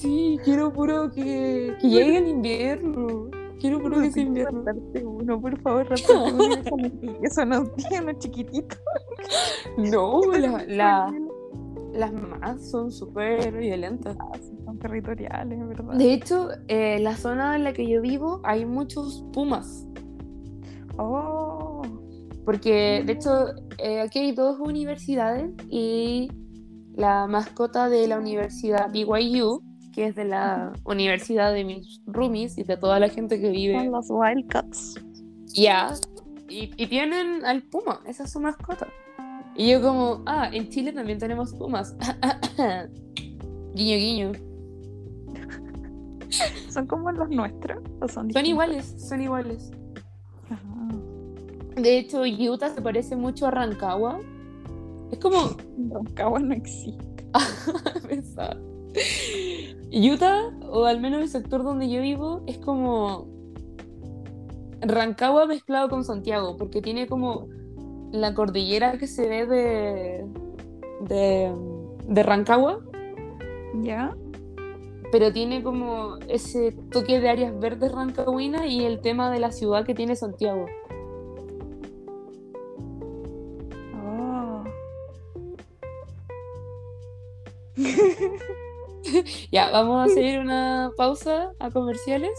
Sí, quiero puro que, que llegue el invierno. Quiero puro que sea invierno. Uno, por favor, uno. Eso no tiene chiquitito. No, la- la- las mamás son súper violentas. Son territoriales, ¿verdad? De hecho, eh, la zona en la que yo vivo hay muchos pumas. Oh, Porque, de hecho, eh, aquí hay dos universidades y la mascota de la universidad BYU, que es de la universidad de mis roomies y de toda la gente que son vive los Wildcats. ya. Y, y tienen al puma, esa es su mascota. Y yo como, ah, en Chile también tenemos pumas. guiño, guiño. ¿Son como los nuestros? ¿O son iguales, son iguales. Ajá. De hecho, Utah se parece mucho a Rancagua. Es como, Rancagua no existe. Utah, o al menos el sector donde yo vivo, es como Rancagua mezclado con Santiago, porque tiene como la cordillera que se ve de, de, de Rancagua, ¿Ya? Pero tiene como ese toque de áreas verdes rancagüinas y el tema de la ciudad que tiene Santiago. Oh. Ya, vamos a hacer una pausa a comerciales